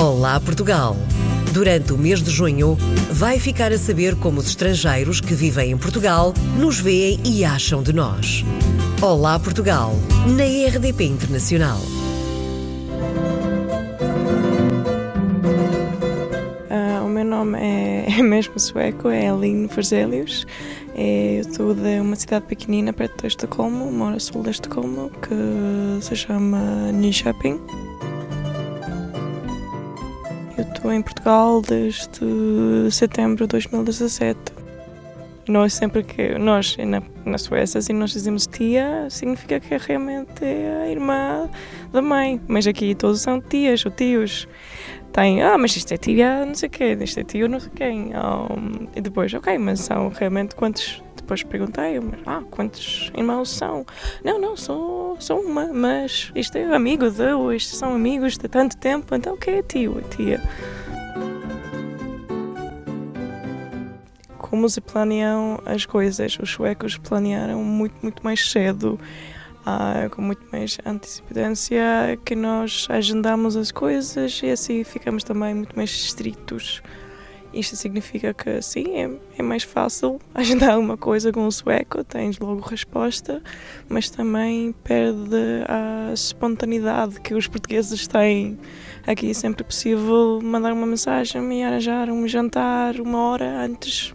Olá Portugal! Durante o mês de junho, vai ficar a saber como os estrangeiros que vivem em Portugal nos veem e acham de nós. Olá Portugal, na RDP Internacional. Uh, o meu nome é, é mesmo sueco, é Aline Verzelius. É, eu estou de uma cidade pequenina perto de Estocolmo, moro a sul de Estocolmo, que se chama Nyköping. Estou em Portugal desde setembro de 2017. Nós sempre que nós na, na Suécia assim nós dizemos tia significa que realmente é a irmã da mãe, mas aqui todos são tias ou tios. Tem, ah, mas isto é tia não sei quê, isto é tio não sei quem. Um, e depois, ok, mas são realmente quantos depois perguntei, mas, ah, quantos irmãos são? Não, não, sou, sou uma, mas isto é amigo de, isto são amigos de tanto tempo, então o que é tio, tia? Como se planeiam as coisas? Os suecos planearam muito, muito mais cedo, uh, com muito mais antecedência, que nós agendamos as coisas e assim ficamos também muito mais estritos. Isto significa que sim, é, é mais fácil agendar uma coisa com o sueco, tens logo resposta, mas também perde a espontaneidade que os portugueses têm. Aqui é sempre possível mandar uma mensagem e arranjar um jantar uma hora antes.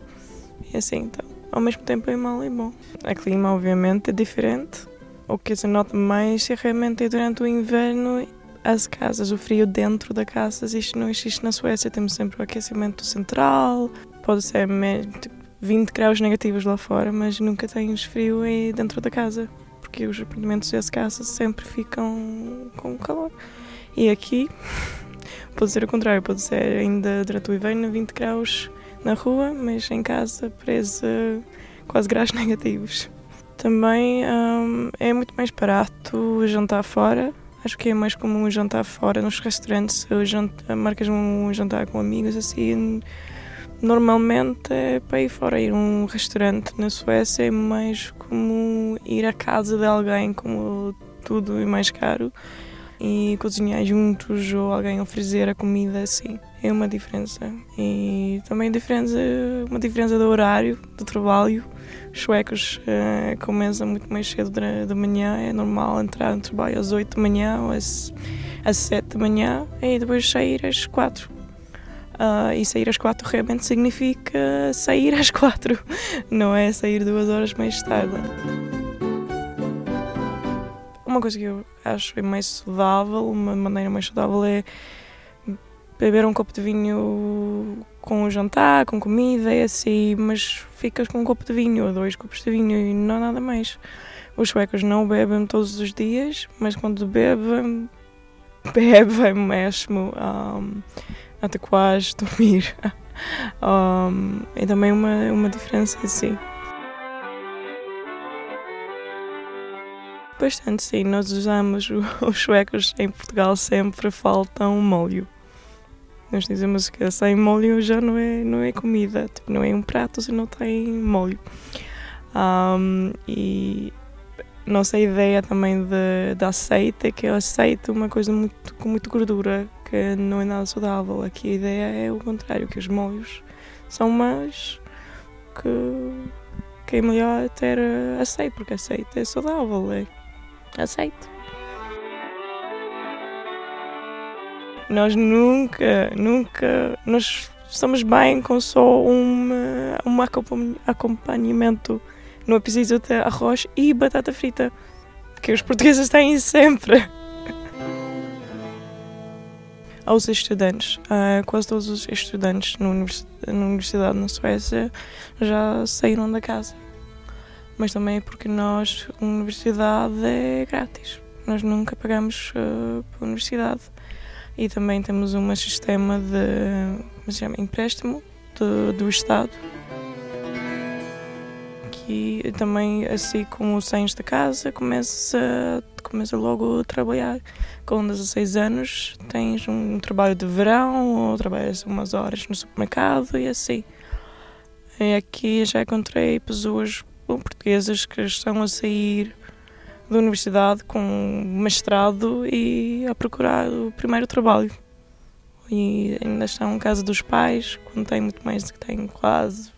E assim, então, ao mesmo tempo é mal e bom. O clima, obviamente, é diferente. O que se nota mais é realmente durante o inverno as casas, o frio dentro da casa, isto não existe na Suécia. Temos sempre o aquecimento central, pode ser 20 tipo, graus negativos lá fora, mas nunca tens frio dentro da casa, porque os apartamentos e as casas sempre ficam com calor. E aqui pode ser o contrário, pode ser ainda durante o inverno 20 graus na rua, mas em casa presa quase graus negativos. Também hum, é muito mais barato jantar fora Acho que é mais comum jantar fora nos restaurantes, jantar, marcas um jantar com amigos assim. Normalmente é para ir fora, ir a um restaurante na Suécia é mais como ir à casa de alguém, como tudo é mais caro e cozinhar juntos ou alguém oferecer a comida assim é uma diferença. E também diferença uma diferença do horário do trabalho. Os suecos uh, começam muito mais cedo da, manhã é normal entrar no trabalho às 8 da manhã ou às, às 7 da manhã e depois sair às 4 uh, eh, e sair às 4 realmente significa sair às 4 não é sair duas horas mais tarde uma coisa que eu acho é mais saudável, uma maneira mais saudável é beber um copo de vinho com o jantar, com comida, é assim, mas ficas com um copo de vinho ou dois copos de vinho e não nada mais. Os suecos não bebem todos os dias, mas quando bebem, bebem mesmo um, até quase dormir. um, é também uma, uma diferença assim. Bastante, sim. Nós usamos os suecos em Portugal sempre faltam molho. Nós dizemos que sem molho já não é, não é comida, tipo, não é um prato se não tem molho. Um, e nossa ideia também de, de aceite é que o aceite é uma coisa muito, com muita gordura, que não é nada saudável. Aqui a ideia é o contrário, que os molhos são mais que, que é melhor ter aceite, porque aceite é saudável. É aceito. Nós nunca, nunca, nós estamos bem com só um, um acompanhamento. Não é preciso ter arroz e batata frita, que os portugueses têm sempre. Aos estudantes, uh, quase todos os estudantes na universidade na Suécia já saíram da casa mas também é porque nós, a universidade é grátis. Nós nunca pagamos uh, universidade. E também temos um sistema de como se chama, empréstimo do, do Estado. Que também, assim como saímos da casa, começa, começa logo a trabalhar. Com 16 anos, tens um trabalho de verão ou trabalhas umas horas no supermercado e assim. E aqui já encontrei pessoas portuguesas que estão a sair da universidade com mestrado e a procurar o primeiro trabalho. e ainda estão em casa dos pais, quando têm muito mais do que têm quase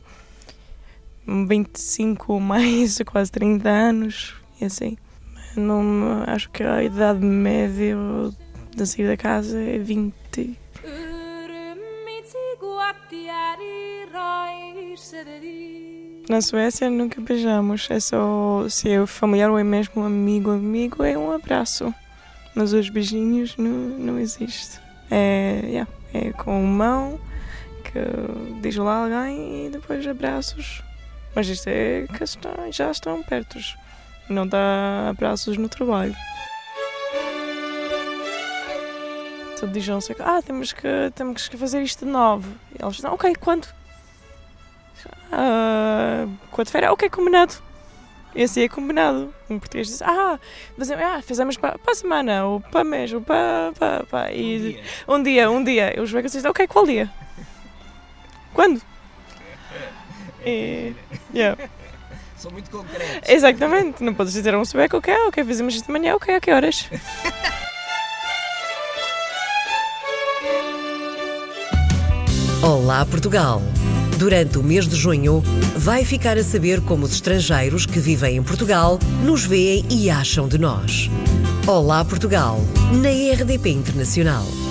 25 ou mais, quase 30 anos, e assim. Não, acho que a idade média de sair da casa é 20. Na Suécia nunca beijamos, é só se é familiar ou é mesmo amigo amigo, é um abraço. Mas os beijinhos não, não existe. É, yeah, é com mão que diz lá alguém e depois abraços. Mas isto é que está, já estão perto. Não dá abraços no trabalho. Tudo dizem ah, temos que, temos que fazer isto de novo. E eles dizem, ok, quando? Uh, Quarta-feira, ok, combinado. Esse é combinado. Um português diz, ah, fazemos, ah, fizemos para, para a semana, ou para mês, ou para. para, para. E, um dia, um dia. E os veganos dizem, ok, qual dia? Quando? E, yeah. São muito concretos. Exatamente, não podes dizer a um sueco, ok, ok, fazemos isto de manhã, ok, a que horas? Olá Portugal! Durante o mês de junho, vai ficar a saber como os estrangeiros que vivem em Portugal nos veem e acham de nós. Olá Portugal, na RDP Internacional.